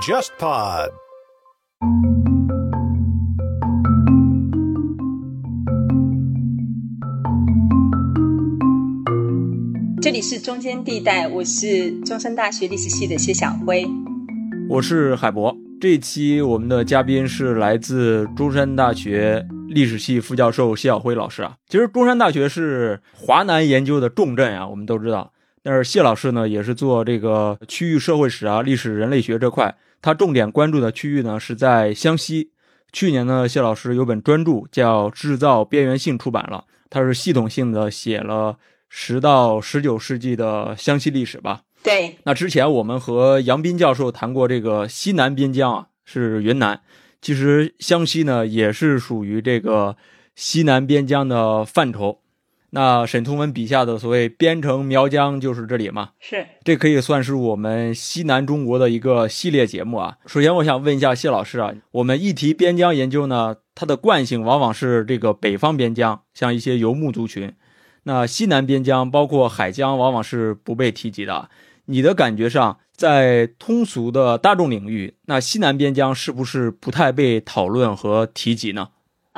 JustPod。这里是中间地带，我是中山大学历史系的谢晓辉。我是海博。这一期我们的嘉宾是来自中山大学历史系副教授谢晓辉老师啊。其实中山大学是华南研究的重镇啊，我们都知道。但是谢老师呢，也是做这个区域社会史啊、历史人类学这块，他重点关注的区域呢是在湘西。去年呢，谢老师有本专著叫《制造边缘性》出版了，他是系统性的写了十到十九世纪的湘西历史吧。对，那之前我们和杨斌教授谈过，这个西南边疆啊是云南，其实湘西呢也是属于这个西南边疆的范畴。那沈从文笔下的所谓边城苗疆就是这里嘛？是，这可以算是我们西南中国的一个系列节目啊。首先，我想问一下谢老师啊，我们一提边疆研究呢，它的惯性往往是这个北方边疆，像一些游牧族群；那西南边疆，包括海疆，往往是不被提及的。你的感觉上，在通俗的大众领域，那西南边疆是不是不太被讨论和提及呢？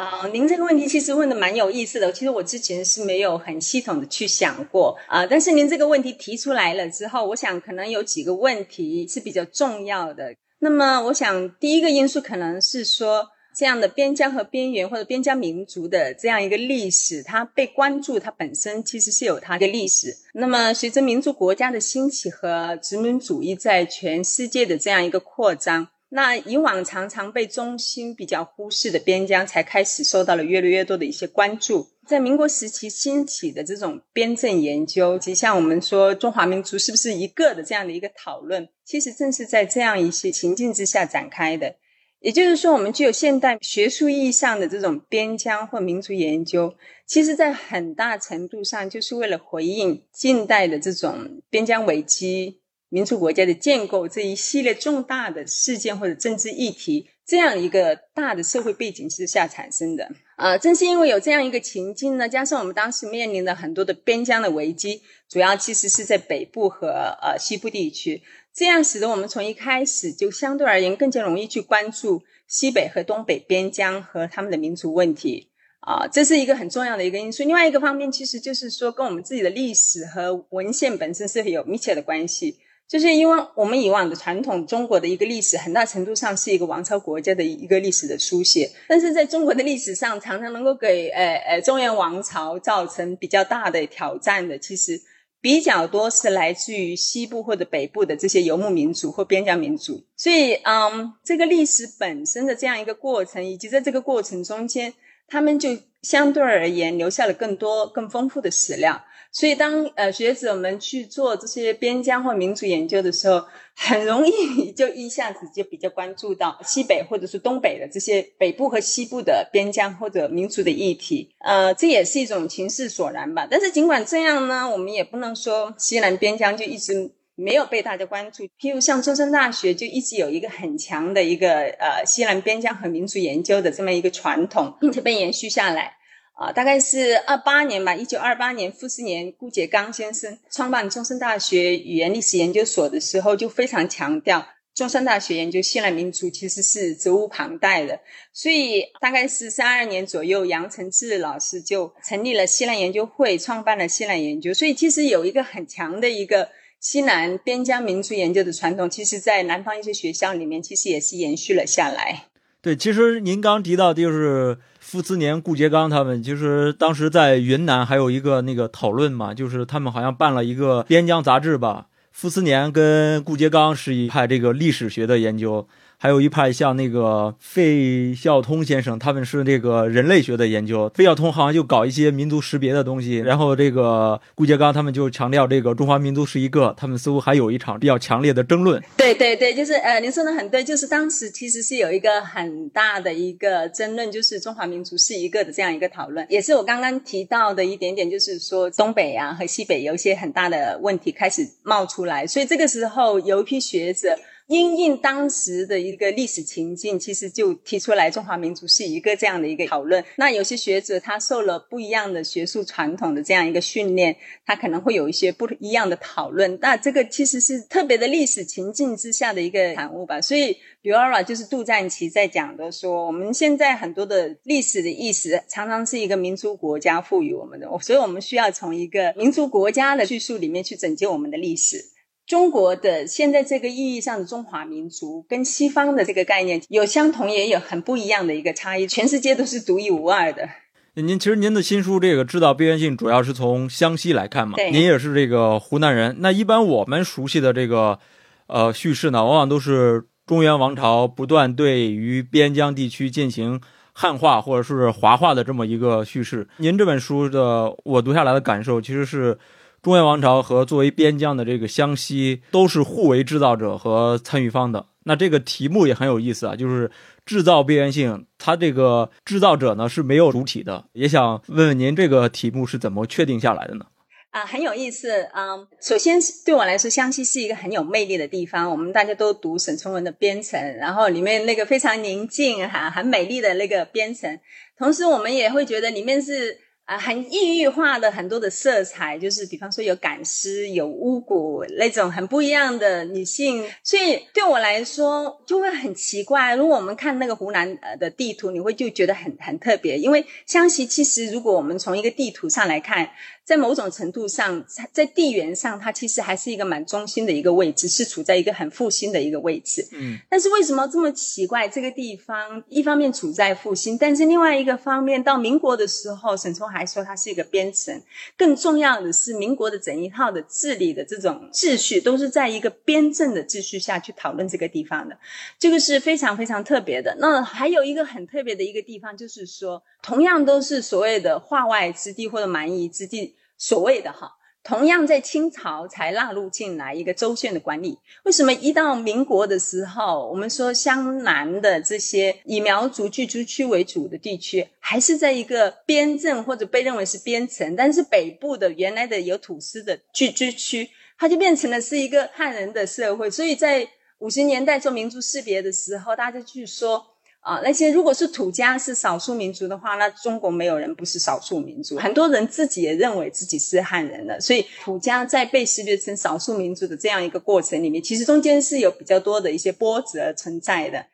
啊，您这个问题其实问的蛮有意思的。其实我之前是没有很系统的去想过啊，但是您这个问题提出来了之后，我想可能有几个问题是比较重要的。那么，我想第一个因素可能是说。这样的边疆和边缘或者边疆民族的这样一个历史，它被关注，它本身其实是有它的历史。那么，随着民族国家的兴起和殖民主义在全世界的这样一个扩张，那以往常常被中心比较忽视的边疆，才开始受到了越来越多的一些关注。在民国时期兴起的这种边镇研究，及像我们说中华民族是不是一个的这样的一个讨论，其实正是在这样一些情境之下展开的。也就是说，我们具有现代学术意义上的这种边疆或民族研究，其实在很大程度上就是为了回应近代的这种边疆危机、民族国家的建构这一系列重大的事件或者政治议题这样一个大的社会背景之下产生的。呃，正是因为有这样一个情境呢，加上我们当时面临的很多的边疆的危机，主要其实是在北部和呃西部地区。这样使得我们从一开始就相对而言更加容易去关注西北和东北边疆和他们的民族问题啊，这是一个很重要的一个因素。另外一个方面，其实就是说跟我们自己的历史和文献本身是有密切的关系。就是因为我们以往的传统中国的一个历史，很大程度上是一个王朝国家的一个历史的书写，但是在中国的历史上，常常能够给呃呃中原王朝造成比较大的挑战的，其实。比较多是来自于西部或者北部的这些游牧民族或边疆民族，所以，嗯，这个历史本身的这样一个过程，以及在这个过程中间，他们就相对而言留下了更多、更丰富的史料。所以，当呃学者们去做这些边疆或民族研究的时候，很容易就一下子就比较关注到西北或者是东北的这些北部和西部的边疆或者民族的议题。呃，这也是一种情势所然吧。但是尽管这样呢，我们也不能说西南边疆就一直没有被大家关注。譬如像中山大学就一直有一个很强的一个呃西南边疆和民族研究的这么一个传统，并且被延续下来。啊，大概是二八年吧，一九二八年，傅斯年、顾颉刚先生创办中山大学语言历史研究所的时候，就非常强调中山大学研究西南民族其实是责无旁贷的。所以，大概是三二年左右，杨承志老师就成立了西南研究会，创办了西南研究。所以，其实有一个很强的一个西南边疆民族研究的传统，其实在南方一些学校里面，其实也是延续了下来。对，其实您刚提到就是。傅斯年、顾颉刚他们就是当时在云南还有一个那个讨论嘛，就是他们好像办了一个边疆杂志吧。傅斯年跟顾颉刚是一派这个历史学的研究。还有一派像那个费孝通先生，他们是这个人类学的研究。费孝通好像就搞一些民族识别的东西，然后这个顾颉刚他们就强调这个中华民族是一个。他们似乎还有一场比较强烈的争论。对对对，就是呃，您说的很对，就是当时其实是有一个很大的一个争论，就是中华民族是一个的这样一个讨论，也是我刚刚提到的一点点，就是说东北啊和西北有一些很大的问题开始冒出来，所以这个时候有一批学者。因应当时的一个历史情境，其实就提出来中华民族是一个这样的一个讨论。那有些学者他受了不一样的学术传统的这样一个训练，他可能会有一些不一样的讨论。那这个其实是特别的历史情境之下的一个产物吧。所以 b i o r a 就是杜赞奇在讲的，说我们现在很多的历史的意识，常常是一个民族国家赋予我们的，所以我们需要从一个民族国家的叙述里面去拯救我们的历史。中国的现在这个意义上的中华民族，跟西方的这个概念有相同，也有很不一样的一个差异。全世界都是独一无二的。您其实您的新书这个制造边缘性，主要是从湘西来看嘛？对。您也是这个湖南人。那一般我们熟悉的这个呃叙事呢，往往都是中原王朝不断对于边疆地区进行汉化或者是华化的这么一个叙事。您这本书的我读下来的感受，其实是。中原王朝和作为边疆的这个湘西都是互为制造者和参与方的。那这个题目也很有意思啊，就是制造边缘性，它这个制造者呢是没有主体的。也想问问您，这个题目是怎么确定下来的呢？啊，很有意思啊。首先对我来说，湘西是一个很有魅力的地方。我们大家都读沈从文的《边城》，然后里面那个非常宁静、哈很美丽的那个边城，同时我们也会觉得里面是。啊，很异域化的很多的色彩，就是比方说有赶尸、有巫蛊那种很不一样的女性，所以对我来说就会很奇怪。如果我们看那个湖南呃的地图，你会就觉得很很特别，因为湘西其实如果我们从一个地图上来看。在某种程度上，在地缘上，它其实还是一个蛮中心的一个位置，是处在一个很复兴的一个位置。嗯，但是为什么这么奇怪？这个地方一方面处在复兴，但是另外一个方面，到民国的时候，沈从还说它是一个边城。更重要的是，民国的整一套的治理的这种秩序，都是在一个边镇的秩序下去讨论这个地方的。这个是非常非常特别的。那还有一个很特别的一个地方，就是说，同样都是所谓的化外之地或者蛮夷之地。所谓的哈，同样在清朝才纳入进来一个州县的管理。为什么一到民国的时候，我们说湘南的这些以苗族聚居区为主的地区，还是在一个边镇或者被认为是边城，但是北部的原来的有土司的聚居区，它就变成了是一个汉人的社会。所以在五十年代做民族识别的时候，大家去说。啊，那些如果是土家是少数民族的话，那中国没有人不是少数民族。很多人自己也认为自己是汉人的，所以土家在被识别成少数民族的这样一个过程里面，其实中间是有比较多的一些波折存在的。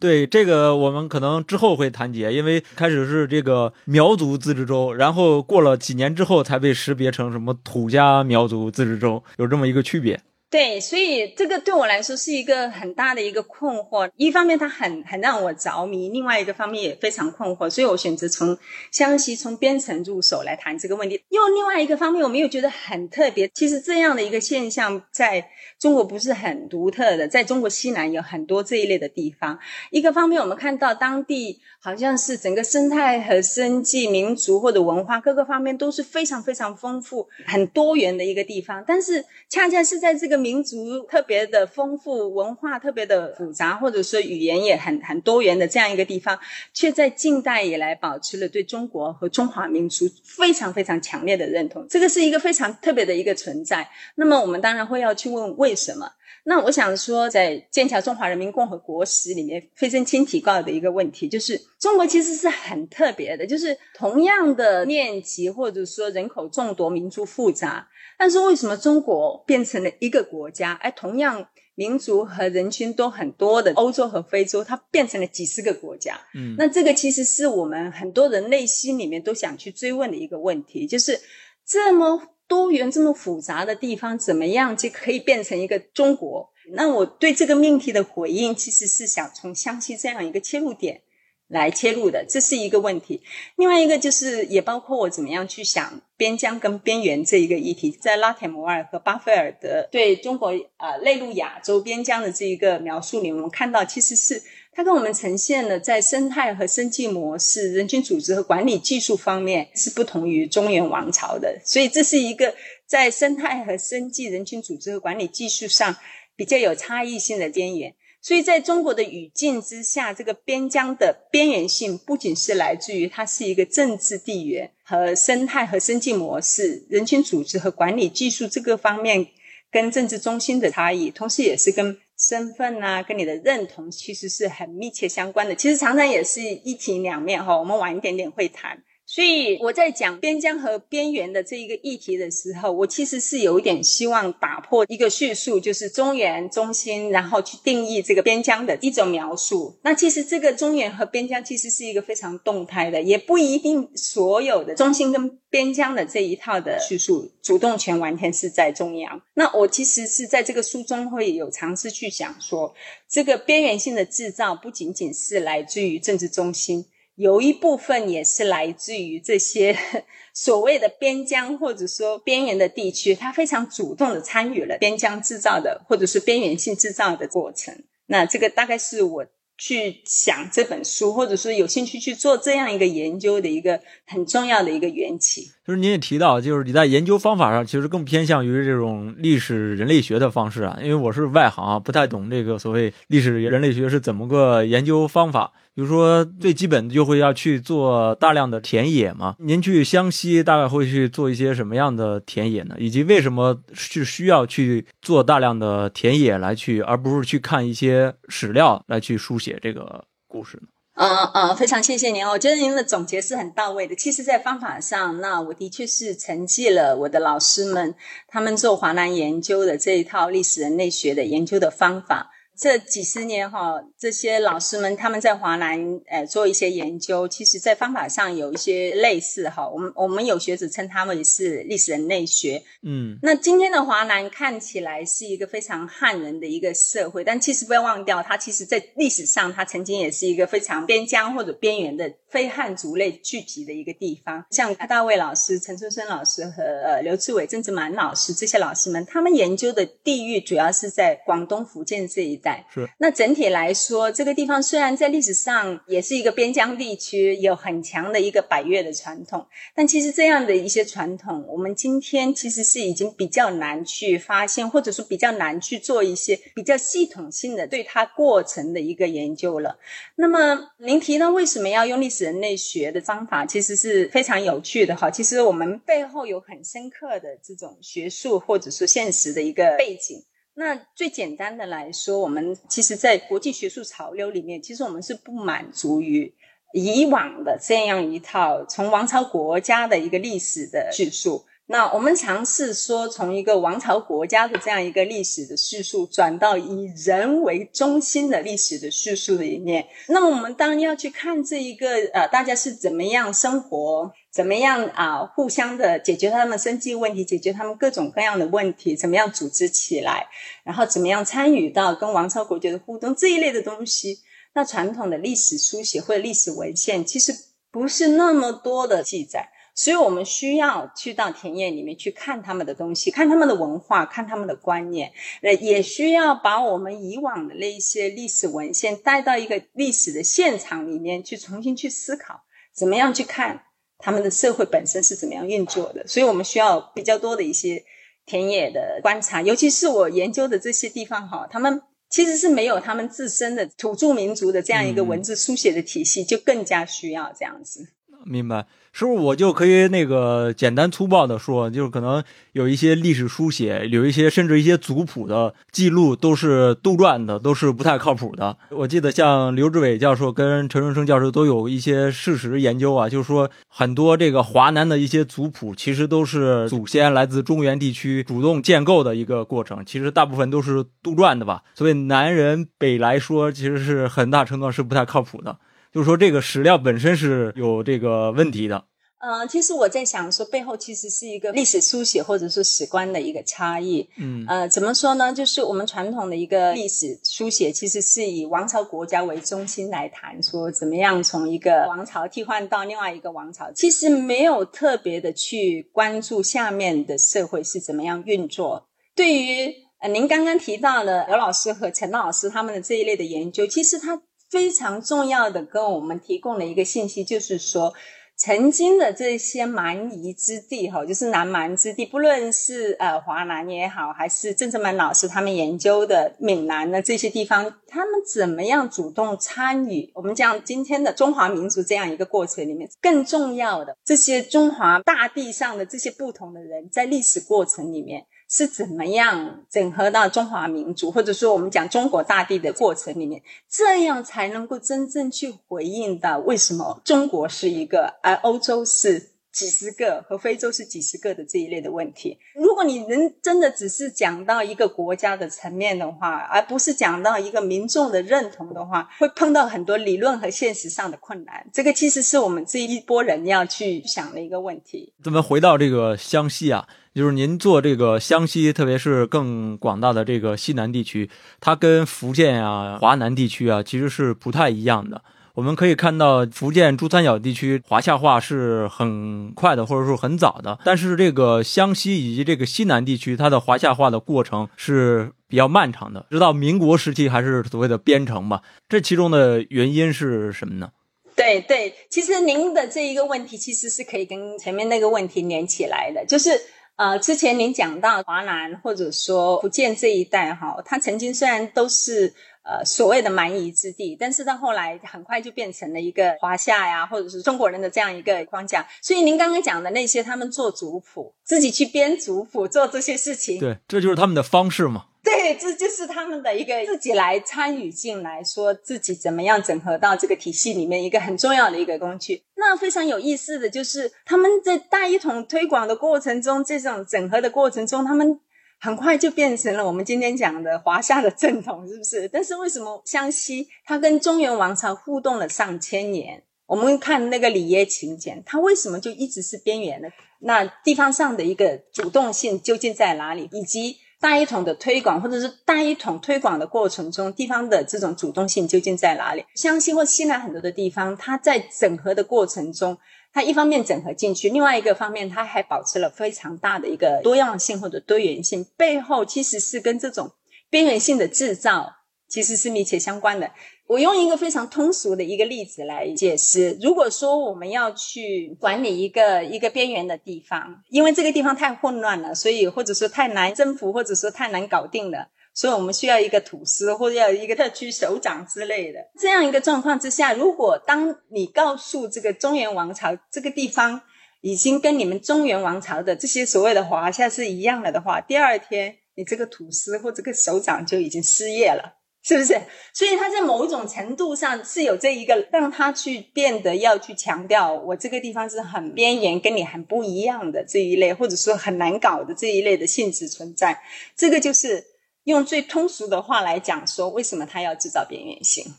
对这个，我们可能之后会谈及，因为开始是这个苗族自治州，然后过了几年之后才被识别成什么土家苗族自治州，有这么一个区别。对，所以这个对我来说是一个很大的一个困惑。一方面，它很很让我着迷；另外一个方面也非常困惑。所以我选择从湘西、从边城入手来谈这个问题。又另外一个方面，我们又觉得很特别。其实这样的一个现象在中国不是很独特的，在中国西南有很多这一类的地方。一个方面，我们看到当地好像是整个生态和生计、民族或者文化各个方面都是非常非常丰富、很多元的一个地方。但是恰恰是在这个民族特别的丰富，文化特别的复杂，或者说语言也很很多元的这样一个地方，却在近代以来保持了对中国和中华民族非常非常强烈的认同。这个是一个非常特别的一个存在。那么我们当然会要去问为什么？那我想说，在《剑桥中华人民共和国史》里面，费正清提到的一个问题，就是中国其实是很特别的，就是同样的面积或者说人口众多、民族复杂。但是为什么中国变成了一个国家？哎，同样民族和人群都很多的欧洲和非洲，它变成了几十个国家。嗯，那这个其实是我们很多人内心里面都想去追问的一个问题，就是这么多元、这么复杂的地方，怎么样就可以变成一个中国？那我对这个命题的回应，其实是想从湘西这样一个切入点。来切入的，这是一个问题。另外一个就是，也包括我怎么样去想边疆跟边缘这一个议题。在拉铁摩尔和巴菲尔的对中国呃内陆亚洲边疆的这一个描述里，我们看到其实是它跟我们呈现了在生态和生计模式、人群组织和管理技术方面是不同于中原王朝的。所以这是一个在生态和生计、人群组织和管理技术上比较有差异性的边缘。所以，在中国的语境之下，这个边疆的边缘性不仅是来自于它是一个政治地缘和生态和生计模式、人群组织和管理技术这个方面跟政治中心的差异，同时也是跟身份啊，跟你的认同其实是很密切相关的。其实常常也是一体两面哈，我们晚一点点会谈。所以我在讲边疆和边缘的这一个议题的时候，我其实是有一点希望打破一个叙述，就是中原中心，然后去定义这个边疆的一种描述。那其实这个中原和边疆其实是一个非常动态的，也不一定所有的中心跟边疆的这一套的叙述主动权完全是在中央。那我其实是在这个书中会有尝试去想说，这个边缘性的制造不仅仅是来自于政治中心。有一部分也是来自于这些 所谓的边疆或者说边缘的地区，它非常主动的参与了边疆制造的或者是边缘性制造的过程。那这个大概是我去想这本书，或者说有兴趣去做这样一个研究的一个很重要的一个缘起。就是您也提到，就是你在研究方法上其实更偏向于这种历史人类学的方式啊，因为我是外行啊，不太懂这个所谓历史人类学是怎么个研究方法。比如说，最基本的就会要去做大量的田野嘛。您去湘西大概会去做一些什么样的田野呢？以及为什么是需要去做大量的田野来去，而不是去看一些史料来去书写这个故事呢？嗯嗯，非常谢谢您，我觉得您的总结是很到位的。其实，在方法上，那我的确是承继了我的老师们他们做华南研究的这一套历史人类学的研究的方法。这几十年哈，这些老师们他们在华南呃做一些研究，其实在方法上有一些类似哈。我们我们有学者称他们是历史人类学。嗯，那今天的华南看起来是一个非常汉人的一个社会，但其实不要忘掉，它其实在历史上它曾经也是一个非常边疆或者边缘的非汉族类聚集的一个地方。像柯大卫老师、陈春生老师和呃刘志伟、郑志满老师这些老师们，他们研究的地域主要是在广东、福建这一带。是，那整体来说，这个地方虽然在历史上也是一个边疆地区，有很强的一个百越的传统，但其实这样的一些传统，我们今天其实是已经比较难去发现，或者说比较难去做一些比较系统性的对它过程的一个研究了。那么，您提到为什么要用历史人类学的方法，其实是非常有趣的哈。其实我们背后有很深刻的这种学术或者说现实的一个背景。那最简单的来说，我们其实，在国际学术潮流里面，其实我们是不满足于以往的这样一套从王朝国家的一个历史的叙述。那我们尝试说，从一个王朝国家的这样一个历史的叙述，转到以人为中心的历史的叙述里面。那么，我们当然要去看这一个呃，大家是怎么样生活，怎么样啊，互相的解决他们生计问题，解决他们各种各样的问题，怎么样组织起来，然后怎么样参与到跟王朝国家的互动这一类的东西。那传统的历史书写或者历史文献，其实不是那么多的记载。所以我们需要去到田野里面去看他们的东西，看他们的文化，看他们的观念，呃，也需要把我们以往的那一些历史文献带到一个历史的现场里面去，重新去思考，怎么样去看他们的社会本身是怎么样运作的。所以我们需要比较多的一些田野的观察，尤其是我研究的这些地方哈，他们其实是没有他们自身的土著民族的这样一个文字书写的体系，就更加需要这样子。明白。是不是我就可以那个简单粗暴的说，就是可能有一些历史书写，有一些甚至一些族谱的记录都是杜撰的，都是不太靠谱的。我记得像刘志伟教授跟陈润生教授都有一些事实研究啊，就是说很多这个华南的一些族谱其实都是祖先来自中原地区主动建构的一个过程，其实大部分都是杜撰的吧。所以南人北来说，其实是很大程度上是不太靠谱的。就是说，这个史料本身是有这个问题的。呃，其实我在想说，背后其实是一个历史书写或者是史观的一个差异。嗯，呃，怎么说呢？就是我们传统的一个历史书写，其实是以王朝国家为中心来谈，说怎么样从一个王朝替换到另外一个王朝，其实没有特别的去关注下面的社会是怎么样运作。对于呃，您刚刚提到的刘老师和陈老师他们的这一类的研究，其实他。非常重要的，跟我们提供了一个信息，就是说，曾经的这些蛮夷之地，哈，就是南蛮之地，不论是呃华南也好，还是郑志满老师他们研究的闽南的这些地方，他们怎么样主动参与我们讲今天的中华民族这样一个过程里面，更重要的这些中华大地上的这些不同的人，在历史过程里面。是怎么样整合到中华民族，或者说我们讲中国大地的过程里面，这样才能够真正去回应到为什么中国是一个，而欧洲是。几十个和非洲是几十个的这一类的问题，如果你能真的只是讲到一个国家的层面的话，而不是讲到一个民众的认同的话，会碰到很多理论和现实上的困难。这个其实是我们这一波人要去想的一个问题。怎么回到这个湘西啊，就是您做这个湘西，特别是更广大的这个西南地区，它跟福建啊、华南地区啊，其实是不太一样的。我们可以看到，福建珠三角地区华夏化是很快的，或者说很早的。但是这个湘西以及这个西南地区，它的华夏化的过程是比较漫长的，直到民国时期还是所谓的边城吧。这其中的原因是什么呢？对对，其实您的这一个问题其实是可以跟前面那个问题连起来的，就是呃，之前您讲到华南或者说福建这一带哈，它曾经虽然都是。呃，所谓的蛮夷之地，但是到后来很快就变成了一个华夏呀，或者是中国人的这样一个框架。所以您刚刚讲的那些，他们做族谱，自己去编族谱，做这些事情，对，这就是他们的方式嘛。对，这就是他们的一个自己来参与进来，说自己怎么样整合到这个体系里面一个很重要的一个工具。那非常有意思的就是，他们在大一统推广的过程中，这种整合的过程中，他们。很快就变成了我们今天讲的华夏的正统，是不是？但是为什么湘西它跟中原王朝互动了上千年？我们看那个里耶秦简，它为什么就一直是边缘呢？那地方上的一个主动性究竟在哪里？以及大一统的推广，或者是大一统推广的过程中，地方的这种主动性究竟在哪里？湘西或西南很多的地方，它在整合的过程中。它一方面整合进去，另外一个方面，它还保持了非常大的一个多样性或者多元性。背后其实是跟这种边缘性的制造其实是密切相关的。我用一个非常通俗的一个例子来解释：如果说我们要去管理一个一个边缘的地方，因为这个地方太混乱了，所以或者说太难征服，或者说太难搞定了。所以我们需要一个土司或者要一个特区首长之类的这样一个状况之下，如果当你告诉这个中原王朝这个地方已经跟你们中原王朝的这些所谓的华夏是一样了的话，第二天你这个土司或这个首长就已经失业了，是不是？所以他在某种程度上是有这一个让他去变得要去强调我这个地方是很边缘，跟你很不一样的这一类，或者说很难搞的这一类的性质存在，这个就是。用最通俗的话来讲，说为什么他要制造边缘性？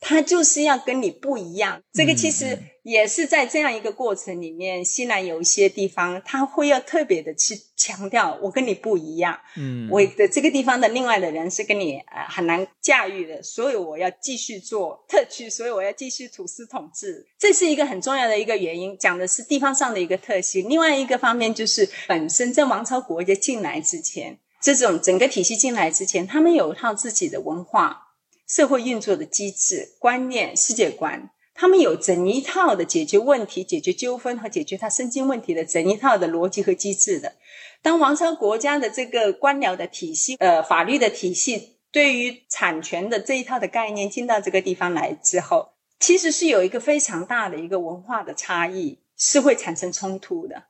他就是要跟你不一样。这个其实也是在这样一个过程里面，西南有一些地方，他会要特别的去强调，我跟你不一样。嗯，我的这个地方的另外的人是跟你呃很难驾驭的，所以我要继续做特区，所以我要继续土司统治。这是一个很重要的一个原因，讲的是地方上的一个特性。另外一个方面就是本身在王朝国家进来之前。这种整个体系进来之前，他们有一套自己的文化、社会运作的机制、观念、世界观，他们有整一套的解决问题、解决纠纷和解决他身心问题的整一套的逻辑和机制的。当王朝国家的这个官僚的体系、呃法律的体系，对于产权的这一套的概念进到这个地方来之后，其实是有一个非常大的一个文化的差异，是会产生冲突的。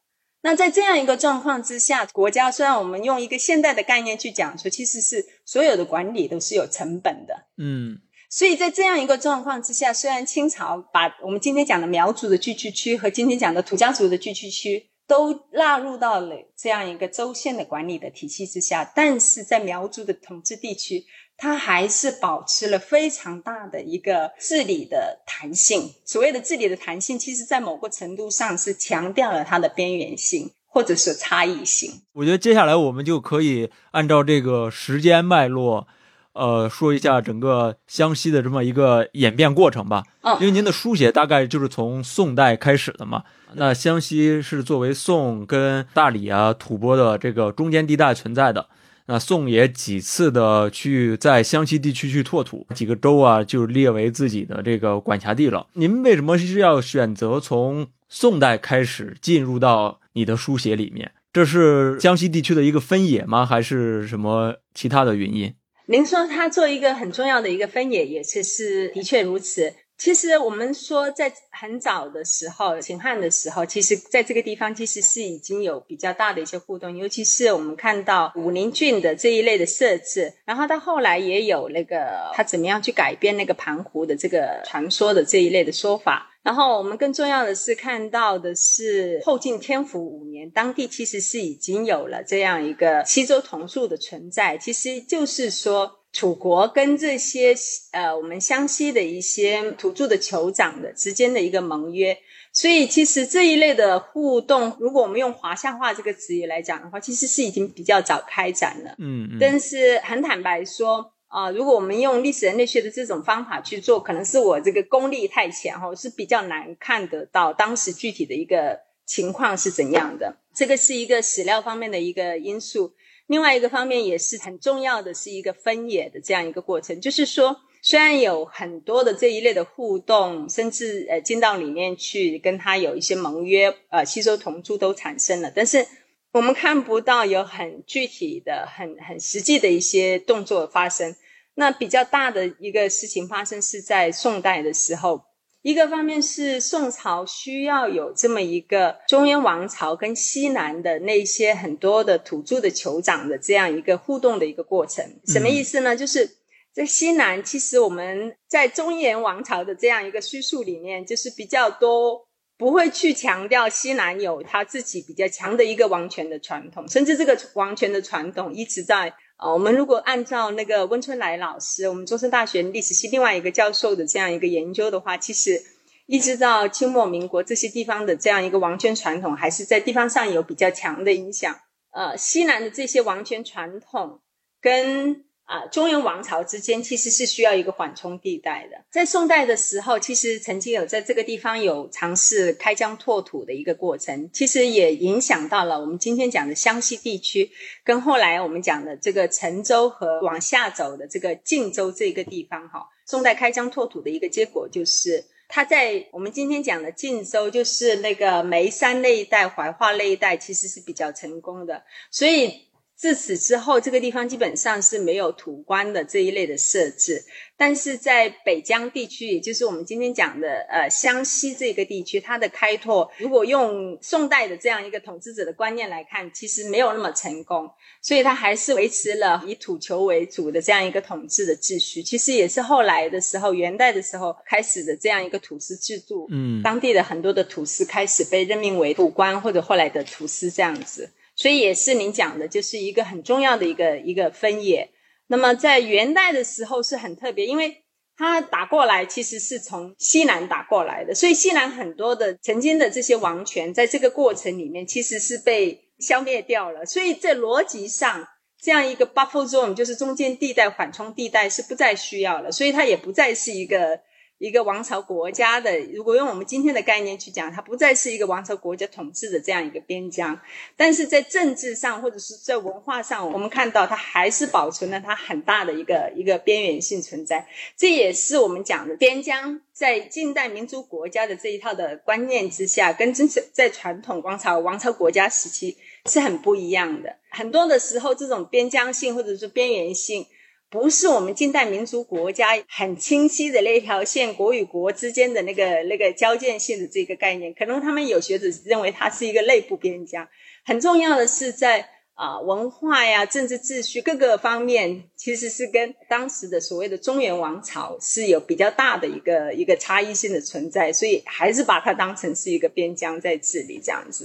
那在这样一个状况之下，国家虽然我们用一个现代的概念去讲说，其实是所有的管理都是有成本的，嗯，所以在这样一个状况之下，虽然清朝把我们今天讲的苗族的聚居区和今天讲的土家族的聚居区都纳入到了这样一个州县的管理的体系之下，但是在苗族的统治地区。它还是保持了非常大的一个治理的弹性。所谓的治理的弹性，其实在某个程度上是强调了它的边缘性或者是差异性。我觉得接下来我们就可以按照这个时间脉络，呃，说一下整个湘西的这么一个演变过程吧。嗯，因为您的书写大概就是从宋代开始的嘛。那湘西是作为宋跟大理啊、吐蕃的这个中间地带存在的。那宋也几次的去在湘西地区去拓土，几个州啊就列为自己的这个管辖地了。您为什么是要选择从宋代开始进入到你的书写里面？这是江西地区的一个分野吗？还是什么其他的原因？您说他做一个很重要的一个分野，也是是的确如此。其实我们说，在很早的时候，秦汉的时候，其实在这个地方其实是已经有比较大的一些互动，尤其是我们看到武陵郡的这一类的设置，然后到后来也有那个他怎么样去改变那个盘湖的这个传说的这一类的说法。然后我们更重要的是看到的是后晋天福五年，当地其实是已经有了这样一个西周同树的存在，其实就是说。楚国跟这些呃，我们湘西的一些土著的酋长的之间的一个盟约，所以其实这一类的互动，如果我们用华夏化这个词语来讲的话，其实是已经比较早开展了。嗯，嗯但是很坦白说啊，如果我们用历史人类学的这种方法去做，可能是我这个功力太浅哈，是比较难看得到当时具体的一个情况是怎样的。这个是一个史料方面的一个因素。另外一个方面也是很重要的，是一个分野的这样一个过程。就是说，虽然有很多的这一类的互动，甚至呃进到里面去跟他有一些盟约，呃吸收同住都产生了，但是我们看不到有很具体的、很很实际的一些动作发生。那比较大的一个事情发生是在宋代的时候。一个方面是宋朝需要有这么一个中原王朝跟西南的那些很多的土著的酋长的这样一个互动的一个过程，什么意思呢？就是在西南，其实我们在中原王朝的这样一个叙述里面，就是比较多不会去强调西南有他自己比较强的一个王权的传统，甚至这个王权的传统一直在。啊，我们如果按照那个温春来老师，我们中山大学历史系另外一个教授的这样一个研究的话，其实一直到清末民国这些地方的这样一个王权传统，还是在地方上有比较强的影响。呃，西南的这些王权传统跟。啊，中原王朝之间其实是需要一个缓冲地带的。在宋代的时候，其实曾经有在这个地方有尝试开疆拓土的一个过程，其实也影响到了我们今天讲的湘西地区，跟后来我们讲的这个陈州和往下走的这个晋州这个地方。哈，宋代开疆拓土的一个结果就是，它在我们今天讲的晋州，就是那个眉山那一带、怀化那一带，其实是比较成功的，所以。自此之后，这个地方基本上是没有土官的这一类的设置。但是在北疆地区，也就是我们今天讲的呃湘西这个地区，它的开拓，如果用宋代的这样一个统治者的观念来看，其实没有那么成功，所以它还是维持了以土球为主的这样一个统治的秩序。其实也是后来的时候，元代的时候开始的这样一个土司制度。嗯，当地的很多的土司开始被任命为土官，或者后来的土司这样子。所以也是您讲的，就是一个很重要的一个一个分野。那么在元代的时候是很特别，因为他打过来其实是从西南打过来的，所以西南很多的曾经的这些王权，在这个过程里面其实是被消灭掉了。所以在逻辑上，这样一个 buffer zone 就是中间地带缓冲地带是不再需要了，所以它也不再是一个。一个王朝国家的，如果用我们今天的概念去讲，它不再是一个王朝国家统治的这样一个边疆，但是在政治上或者是在文化上，我们看到它还是保存了它很大的一个一个边缘性存在。这也是我们讲的边疆在近代民族国家的这一套的观念之下，跟真是在传统王朝王朝国家时期是很不一样的。很多的时候，这种边疆性或者是边缘性。不是我们近代民族国家很清晰的那条线，国与国之间的那个那个交界线的这个概念，可能他们有学者认为它是一个内部边疆。很重要的是在啊文化呀、政治秩序各个方面，其实是跟当时的所谓的中原王朝是有比较大的一个一个差异性的存在，所以还是把它当成是一个边疆在治理这样子。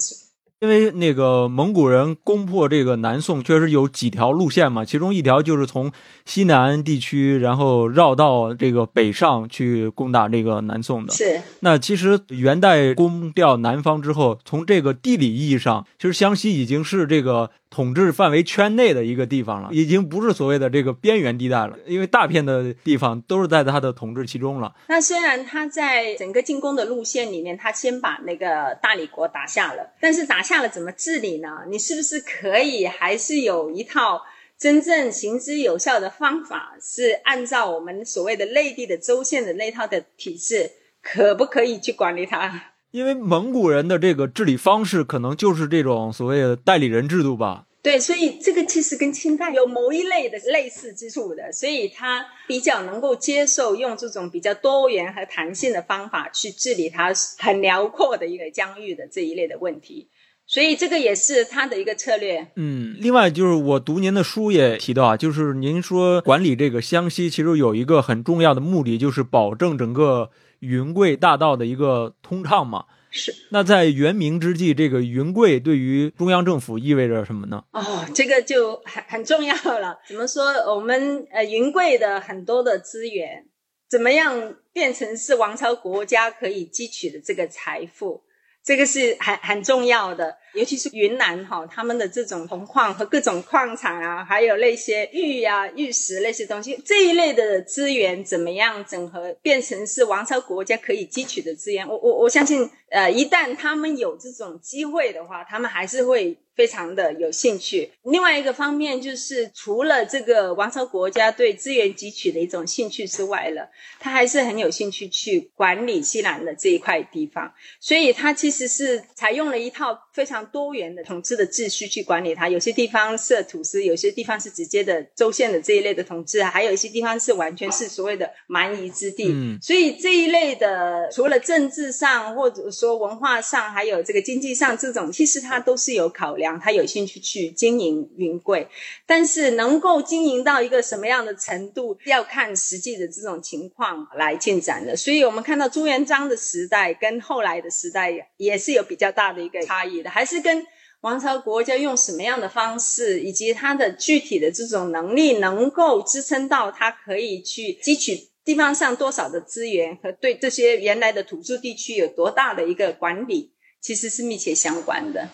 因为那个蒙古人攻破这个南宋，确实有几条路线嘛，其中一条就是从西南地区，然后绕到这个北上去攻打这个南宋的。是。那其实元代攻掉南方之后，从这个地理意义上，其实湘西已经是这个。统治范围圈内的一个地方了，已经不是所谓的这个边缘地带了，因为大片的地方都是在他的统治其中了。那虽然他在整个进攻的路线里面，他先把那个大理国打下了，但是打下了怎么治理呢？你是不是可以还是有一套真正行之有效的方法，是按照我们所谓的内地的州县的那套的体制，可不可以去管理它？因为蒙古人的这个治理方式，可能就是这种所谓的代理人制度吧。对，所以这个其实跟清代有某一类的类似之处的，所以他比较能够接受用这种比较多元和弹性的方法去治理它很辽阔的一个疆域的这一类的问题。所以这个也是他的一个策略。嗯，另外就是我读您的书也提到啊，就是您说管理这个湘西，其实有一个很重要的目的，就是保证整个云贵大道的一个通畅嘛。是。那在元明之际，这个云贵对于中央政府意味着什么呢？哦，这个就很很重要了。怎么说？我们呃云贵的很多的资源，怎么样变成是王朝国家可以汲取的这个财富？这个是很很重要的，尤其是云南哈，他们的这种铜矿和各种矿产啊，还有那些玉呀、玉石那些东西，这一类的资源怎么样整合，变成是王朝国家可以汲取的资源？我我我相信，呃，一旦他们有这种机会的话，他们还是会。非常的有兴趣。另外一个方面就是，除了这个王朝国家对资源汲取的一种兴趣之外了，他还是很有兴趣去管理西南的这一块地方。所以，他其实是采用了一套非常多元的统治的秩序去管理它。有些地方设土司，有些地方是直接的州县的这一类的统治，还有一些地方是完全是所谓的蛮夷之地。嗯，所以这一类的，除了政治上或者说文化上，还有这个经济上这种，其实它都是有考量。他有兴趣去经营云贵，但是能够经营到一个什么样的程度，要看实际的这种情况来进展的。所以，我们看到朱元璋的时代跟后来的时代也是有比较大的一个差异还是跟王朝国家用什么样的方式，以及他的具体的这种能力，能够支撑到他可以去汲取地方上多少的资源，和对这些原来的土著地区有多大的一个管理，其实是密切相关的。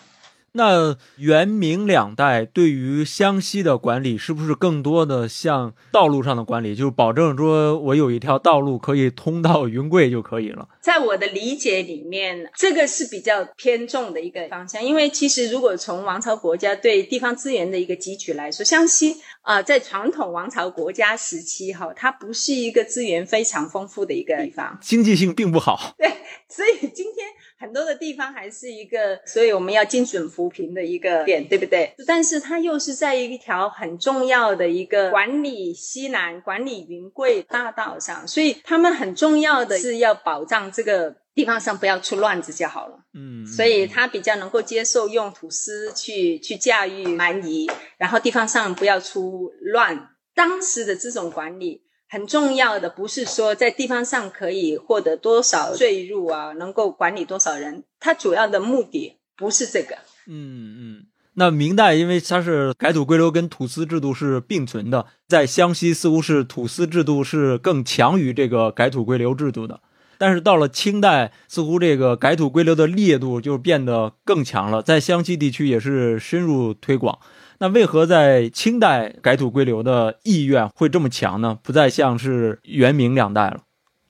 那元明两代对于湘西的管理，是不是更多的像道路上的管理，就是保证说我有一条道路可以通到云贵就可以了？在我的理解里面，这个是比较偏重的一个方向。因为其实如果从王朝国家对地方资源的一个汲取来说，湘西啊，在传统王朝国家时期哈，它不是一个资源非常丰富的一个地方，经济性并不好。对，所以今天。很多的地方还是一个，所以我们要精准扶贫的一个点，对不对？但是它又是在一条很重要的一个管理西南、管理云贵大道上，所以他们很重要的是要保障这个地方上不要出乱子就好了。嗯，所以他比较能够接受用土司去去驾驭蛮夷，然后地方上不要出乱。当时的这种管理。很重要的不是说在地方上可以获得多少税入啊，能够管理多少人，它主要的目的不是这个。嗯嗯，那明代因为它是改土归流跟土司制度是并存的，在湘西似乎是土司制度是更强于这个改土归流制度的，但是到了清代，似乎这个改土归流的烈度就变得更强了，在湘西地区也是深入推广。那为何在清代改土归流的意愿会这么强呢？不再像是元明两代了。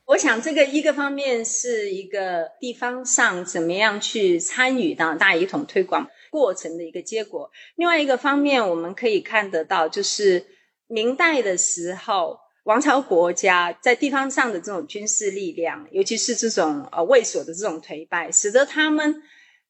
我想这个一个方面是一个地方上怎么样去参与到大一统推广过程的一个结果。另外一个方面，我们可以看得到，就是明代的时候，王朝国家在地方上的这种军事力量，尤其是这种呃卫所的这种颓败，使得他们。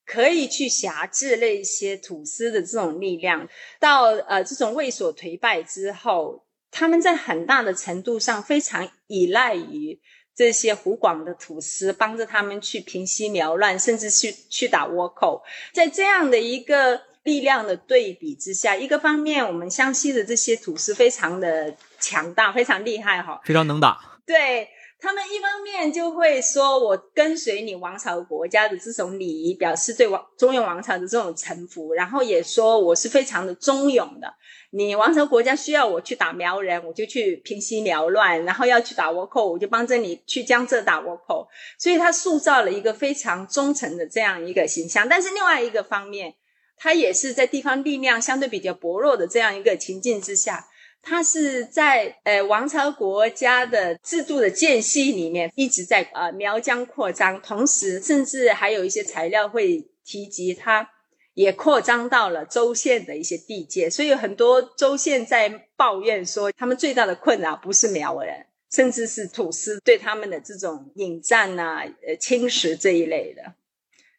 可以去辖制那些土司的这种力量，到呃这种卫所颓败之后，他们在很大的程度上非常依赖于这些湖广的土司帮着他们去平息苗乱，甚至去去打倭寇。在这样的一个力量的对比之下，一个方面我们湘西的这些土司非常的强大，非常厉害哈，非常能打。对。他们一方面就会说，我跟随你王朝国家的这种礼仪，表示对王中原王朝的这种臣服，然后也说我是非常的忠勇的。你王朝国家需要我去打苗人，我就去平息苗乱；然后要去打倭寇，我就帮着你去江浙打倭寇。所以他塑造了一个非常忠诚的这样一个形象。但是另外一个方面，他也是在地方力量相对比较薄弱的这样一个情境之下。它是在呃王朝国家的制度的间隙里面一直在呃苗疆扩张，同时甚至还有一些材料会提及，它也扩张到了州县的一些地界，所以很多州县在抱怨说，他们最大的困扰不是苗人，甚至是土司对他们的这种引战呐、呃侵蚀这一类的。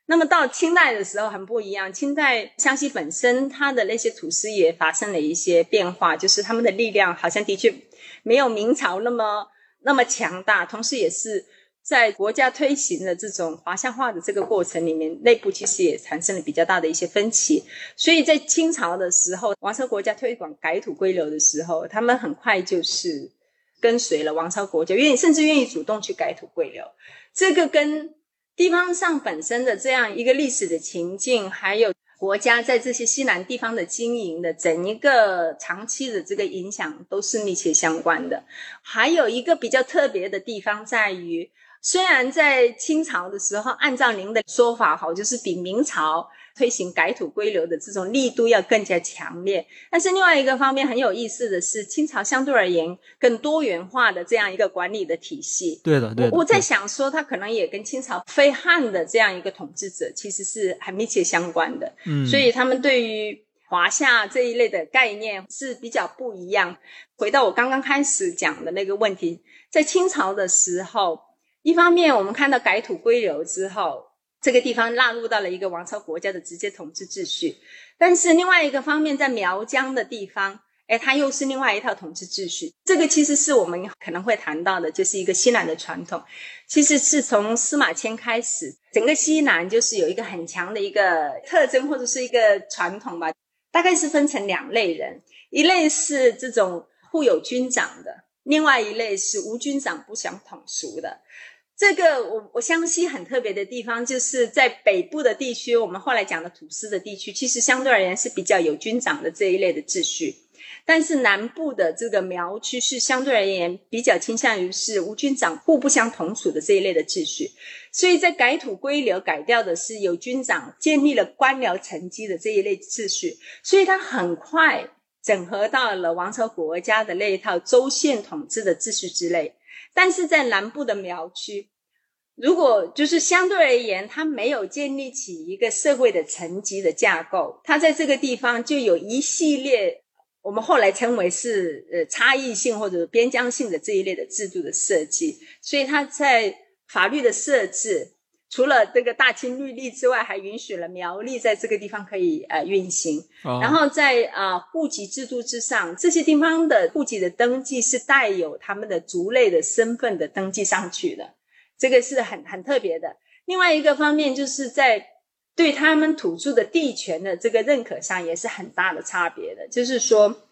那么到清代的时候很不一样，清代湘西本身它的那些土司也发生了一些变化，就是他们的力量好像的确没有明朝那么那么强大，同时也是在国家推行的这种华夏化的这个过程里面，内部其实也产生了比较大的一些分歧。所以在清朝的时候，王朝国家推广改土归流的时候，他们很快就是跟随了王朝国家，愿意甚至愿意主动去改土归流，这个跟。地方上本身的这样一个历史的情境，还有国家在这些西南地方的经营的整一个长期的这个影响，都是密切相关的。还有一个比较特别的地方在于，虽然在清朝的时候，按照您的说法，好，就是比明朝。推行改土归流的这种力度要更加强烈，但是另外一个方面很有意思的是，清朝相对而言更多元化的这样一个管理的体系。对的，对。我在想说，它可能也跟清朝非汉的这样一个统治者其实是很密切相关的。嗯，所以他们对于华夏这一类的概念是比较不一样。回到我刚刚开始讲的那个问题，在清朝的时候，一方面我们看到改土归流之后。这个地方纳入到了一个王朝国家的直接统治秩序，但是另外一个方面，在苗疆的地方，哎，它又是另外一套统治秩序。这个其实是我们可能会谈到的，就是一个西南的传统。其实是从司马迁开始，整个西南就是有一个很强的一个特征或者是一个传统吧。大概是分成两类人，一类是这种互有军长的，另外一类是无军长不想统属的。这个我我湘西很特别的地方，就是在北部的地区，我们后来讲的土司的地区，其实相对而言是比较有军长的这一类的秩序。但是南部的这个苗区是相对而言比较倾向于是无军长互不相同属的这一类的秩序。所以在改土归流改掉的是有军长建立了官僚层级的这一类秩序，所以它很快整合到了王朝国家的那一套州县统治的秩序之内。但是在南部的苗区，如果就是相对而言，它没有建立起一个社会的层级的架构，它在这个地方就有一系列我们后来称为是呃差异性或者边疆性的这一类的制度的设计，所以它在法律的设置。除了这个大清律例之外，还允许了苗栗在这个地方可以呃运行。然后在啊户籍制度之上，这些地方的户籍的登记是带有他们的族类的身份的登记上去的，这个是很很特别的。另外一个方面，就是在对他们土著的地权的这个认可上，也是很大的差别的，就是说。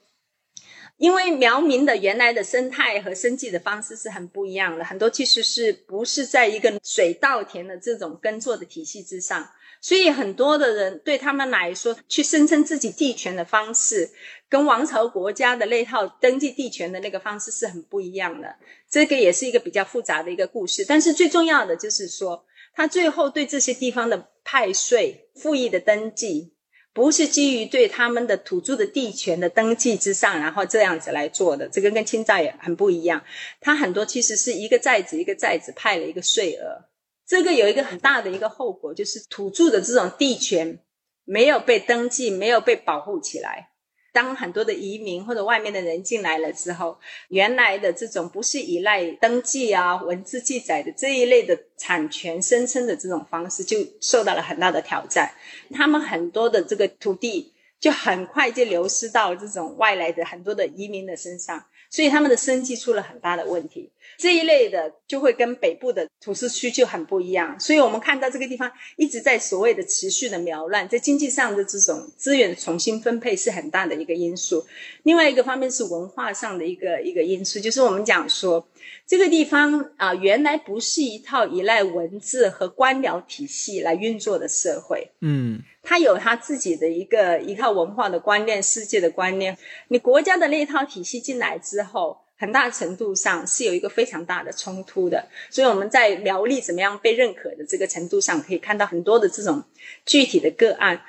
因为苗民的原来的生态和生计的方式是很不一样的，很多其实是不是在一个水稻田的这种耕作的体系之上，所以很多的人对他们来说，去声称自己地权的方式，跟王朝国家的那套登记地权的那个方式是很不一样的。这个也是一个比较复杂的一个故事，但是最重要的就是说，他最后对这些地方的派税、赋役的登记。不是基于对他们的土著的地权的登记之上，然后这样子来做的，这个跟清照也很不一样。它很多其实是一个寨子一个寨子派了一个税额，这个有一个很大的一个后果，就是土著的这种地权没有被登记，没有被保护起来。当很多的移民或者外面的人进来了之后，原来的这种不是依赖登记啊、文字记载的这一类的产权声称的这种方式，就受到了很大的挑战。他们很多的这个土地就很快就流失到这种外来的很多的移民的身上，所以他们的生计出了很大的问题。这一类的就会跟北部的土司区就很不一样，所以我们看到这个地方一直在所谓的持续的苗乱，在经济上的这种资源重新分配是很大的一个因素。另外一个方面是文化上的一个一个因素，就是我们讲说这个地方啊，原来不是一套依赖文字和官僚体系来运作的社会，嗯，它有它自己的一个一套文化的观念、世界的观念。你国家的那一套体系进来之后。很大程度上是有一个非常大的冲突的，所以我们在苗栗怎么样被认可的这个程度上，可以看到很多的这种具体的个案，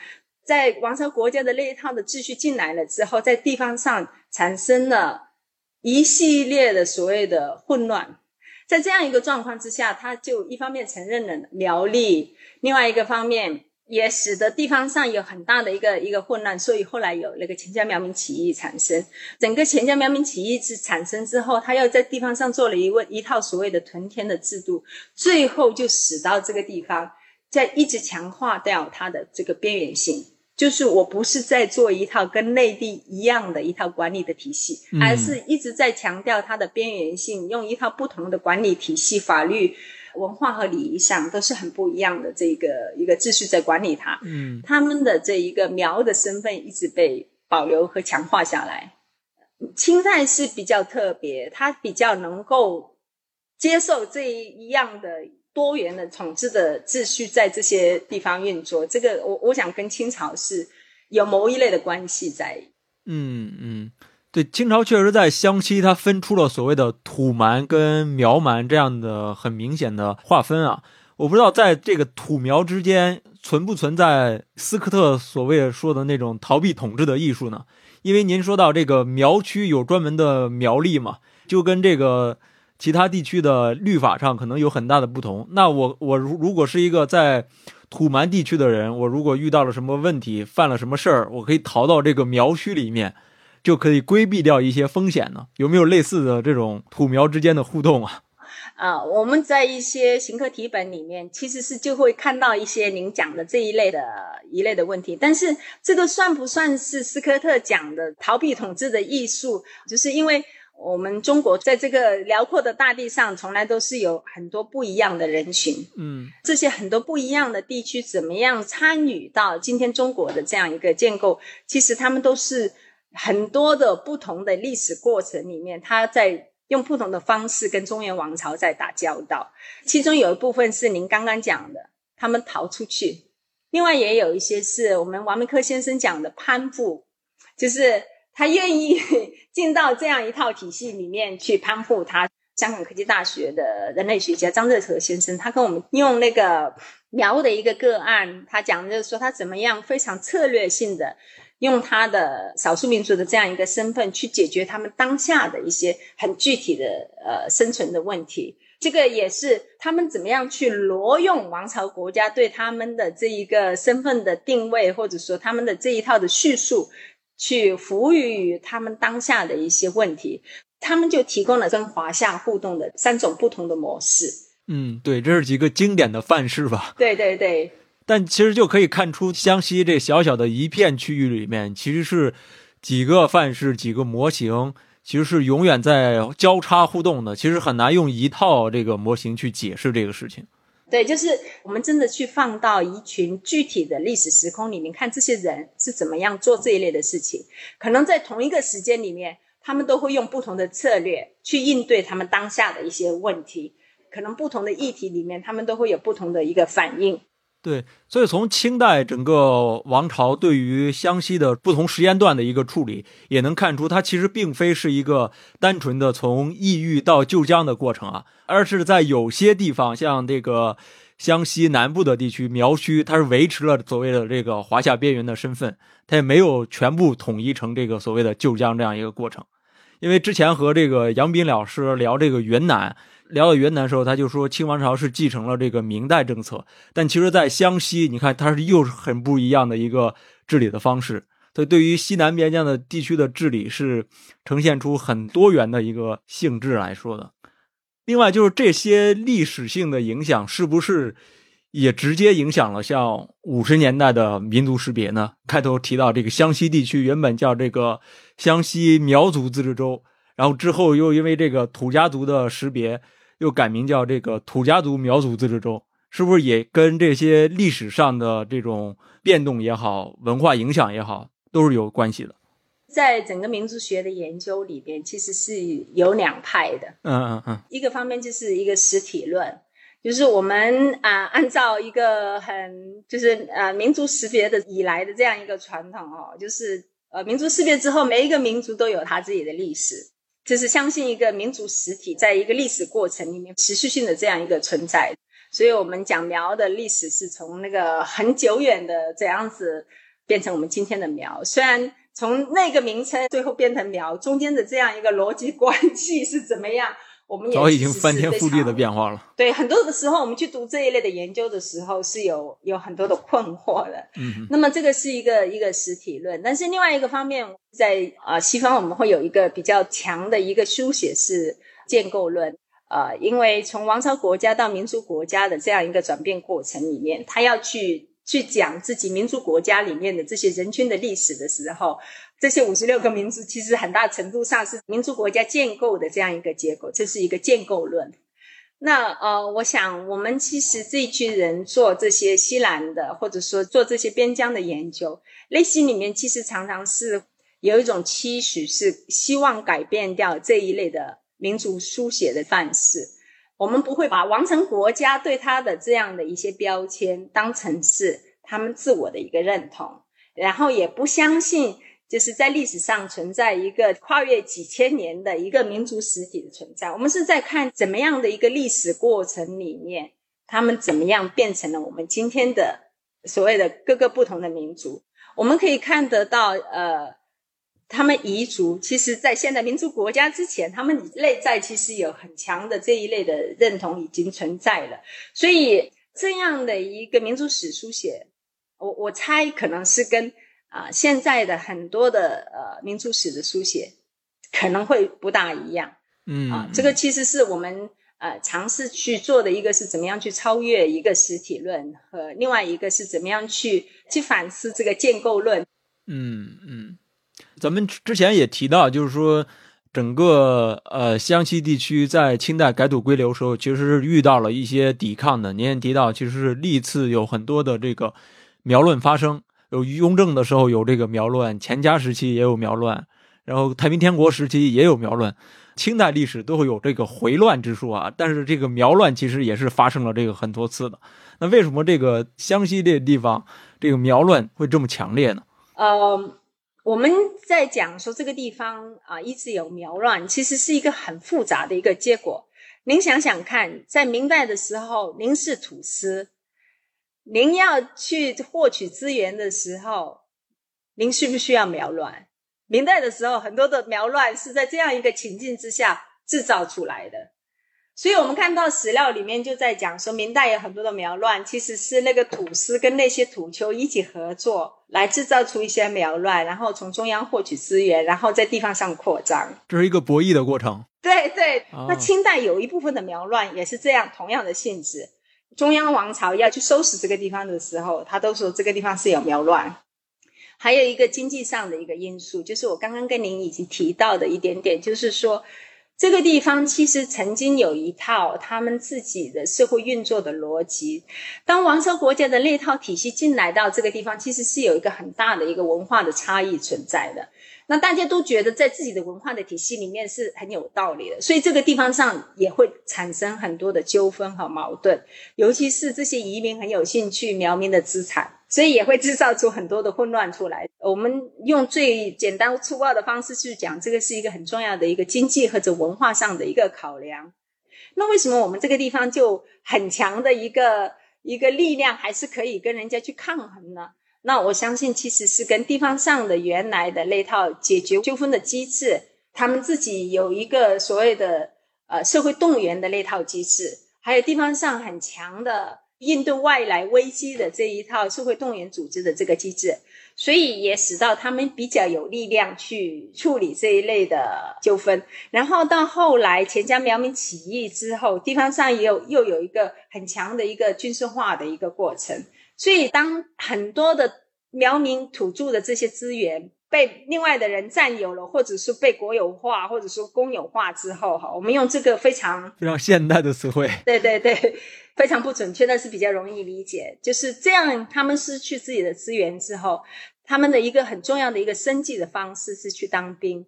在王朝国家的那一套的秩序进来了之后，在地方上产生了一系列的所谓的混乱，在这样一个状况之下，他就一方面承认了苗栗，另外一个方面。也使得地方上有很大的一个一个混乱，所以后来有那个钱江苗民起义产生。整个钱江苗民起义之产生之后，他又在地方上做了一问一套所谓的屯田的制度，最后就使到这个地方在一直强化掉它的这个边缘性。就是我不是在做一套跟内地一样的一套管理的体系，而是一直在强调它的边缘性，用一套不同的管理体系、法律、文化和礼仪上都是很不一样的这个一个秩序在管理它。嗯，他们的这一个苗的身份一直被保留和强化下来。清代是比较特别，它比较能够接受这一样的。多元的统治的秩序在这些地方运作，这个我我想跟清朝是有某一类的关系在。嗯嗯，对，清朝确实在湘西，它分出了所谓的土蛮跟苗蛮这样的很明显的划分啊。我不知道在这个土苗之间存不存在斯科特所谓说的那种逃避统治的艺术呢？因为您说到这个苗区有专门的苗例嘛，就跟这个。其他地区的律法上可能有很大的不同。那我我如如果是一个在土蛮地区的人，我如果遇到了什么问题，犯了什么事儿，我可以逃到这个苗区里面，就可以规避掉一些风险呢？有没有类似的这种土苗之间的互动啊？啊，我们在一些行课题本里面，其实是就会看到一些您讲的这一类的一类的问题。但是这个算不算是斯科特讲的逃避统治的艺术？就是因为。我们中国在这个辽阔的大地上，从来都是有很多不一样的人群。嗯，这些很多不一样的地区，怎么样参与到今天中国的这样一个建构？其实他们都是很多的不同的历史过程里面，他在用不同的方式跟中原王朝在打交道。其中有一部分是您刚刚讲的，他们逃出去；另外也有一些是我们王明科先生讲的攀附，就是。他愿意 进到这样一套体系里面去攀附他。香港科技大学的人类学家张热和先生，他跟我们用那个苗的一个个案，他讲就是说他怎么样非常策略性的用他的少数民族的这样一个身份去解决他们当下的一些很具体的呃生存的问题。这个也是他们怎么样去挪用王朝国家对他们的这一个身份的定位，或者说他们的这一套的叙述。去服务于他们当下的一些问题，他们就提供了跟华夏互动的三种不同的模式。嗯，对，这是几个经典的范式吧？对对对。但其实就可以看出，湘西这小小的一片区域里面，其实是几个范式、几个模型，其实是永远在交叉互动的。其实很难用一套这个模型去解释这个事情。对，就是我们真的去放到一群具体的历史时空里面看，这些人是怎么样做这一类的事情。可能在同一个时间里面，他们都会用不同的策略去应对他们当下的一些问题。可能不同的议题里面，他们都会有不同的一个反应。对，所以从清代整个王朝对于湘西的不同时间段的一个处理，也能看出它其实并非是一个单纯的从异域到旧疆的过程啊，而是在有些地方，像这个湘西南部的地区苗区，它是维持了所谓的这个华夏边缘的身份，它也没有全部统一成这个所谓的旧疆这样一个过程。因为之前和这个杨斌老师聊这个云南。聊到云南的时候，他就说清王朝是继承了这个明代政策，但其实，在湘西，你看它是又是很不一样的一个治理的方式。所以对于西南边疆的地区的治理是呈现出很多元的一个性质来说的。另外，就是这些历史性的影响，是不是也直接影响了像五十年代的民族识别呢？开头提到这个湘西地区原本叫这个湘西苗族自治州，然后之后又因为这个土家族的识别。又改名叫这个土家族苗族自治州，是不是也跟这些历史上的这种变动也好，文化影响也好，都是有关系的？在整个民族学的研究里边，其实是有两派的。嗯嗯嗯。一个方面就是一个实体论，就是我们啊，按照一个很就是呃民族识别的以来的这样一个传统哦，就是呃民族识别之后，每一个民族都有他自己的历史。就是相信一个民族实体在一个历史过程里面持续性的这样一个存在，所以我们讲苗的历史是从那个很久远的这样子变成我们今天的苗，虽然从那个名称最后变成苗中间的这样一个逻辑关系是怎么样？我们也早已经翻天覆地的变化了。对，很多的时候我们去读这一类的研究的时候，是有有很多的困惑的。嗯，那么这个是一个一个实体论，但是另外一个方面，在啊西方我们会有一个比较强的一个书写式建构论。呃，因为从王朝国家到民族国家的这样一个转变过程里面，他要去去讲自己民族国家里面的这些人群的历史的时候，这些五十六个民族其实很大程度上是民族国家建构的这样一个结构，这是一个建构论。那呃，我想我们其实这一群人做这些西兰的，或者说做这些边疆的研究，内心里面其实常常是有一种期许，是希望改变掉这一类的民族书写的范式。我们不会把王城国家对他的这样的一些标签当成是他们自我的一个认同，然后也不相信。就是在历史上存在一个跨越几千年的一个民族实体的存在。我们是在看怎么样的一个历史过程里面，他们怎么样变成了我们今天的所谓的各个不同的民族。我们可以看得到，呃，他们彝族其实在现代民族国家之前，他们内在其实有很强的这一类的认同已经存在了。所以这样的一个民族史书写，我我猜可能是跟。啊，现在的很多的呃民族史的书写可能会不大一样，嗯啊，这个其实是我们呃尝试去做的一个是怎么样去超越一个实体论，和另外一个是怎么样去去反思这个建构论。嗯嗯，咱们之前也提到，就是说整个呃湘西地区在清代改土归流时候，其实是遇到了一些抵抗的。您也提到，其实是历次有很多的这个苗论发生。有雍正的时候有这个苗乱，乾嘉时期也有苗乱，然后太平天国时期也有苗乱，清代历史都会有这个回乱之说啊。但是这个苗乱其实也是发生了这个很多次的。那为什么这个湘西这个地方这个苗乱会这么强烈呢？呃，我们在讲说这个地方啊一直有苗乱，其实是一个很复杂的一个结果。您想想看，在明代的时候，您是土司。您要去获取资源的时候，您需不需要苗乱？明代的时候，很多的苗乱是在这样一个情境之下制造出来的。所以，我们看到史料里面就在讲说，明代有很多的苗乱，其实是那个土司跟那些土丘一起合作来制造出一些苗乱，然后从中央获取资源，然后在地方上扩张。这是一个博弈的过程。对对，那清代有一部分的苗乱也是这样，同样的性质。中央王朝要去收拾这个地方的时候，他都说这个地方是有苗乱。还有一个经济上的一个因素，就是我刚刚跟您已经提到的一点点，就是说这个地方其实曾经有一套他们自己的社会运作的逻辑。当王朝国家的那套体系进来到这个地方，其实是有一个很大的一个文化的差异存在的。那大家都觉得在自己的文化的体系里面是很有道理的，所以这个地方上也会产生很多的纠纷和矛盾，尤其是这些移民很有兴趣苗民的资产，所以也会制造出很多的混乱出来。我们用最简单粗暴的方式去讲，这个是一个很重要的一个经济或者文化上的一个考量。那为什么我们这个地方就很强的一个一个力量，还是可以跟人家去抗衡呢？那我相信，其实是跟地方上的原来的那套解决纠纷的机制，他们自己有一个所谓的呃社会动员的那套机制，还有地方上很强的应对外来危机的这一套社会动员组织的这个机制，所以也使到他们比较有力量去处理这一类的纠纷。然后到后来钱江苗民起义之后，地方上也有又有一个很强的一个军事化的一个过程。所以，当很多的苗民土著的这些资源被另外的人占有了，或者是被国有化，或者说公有化之后，哈，我们用这个非常非常现代的词汇，对对对，非常不准确，但是比较容易理解。就是这样，他们失去自己的资源之后，他们的一个很重要的一个生计的方式是去当兵，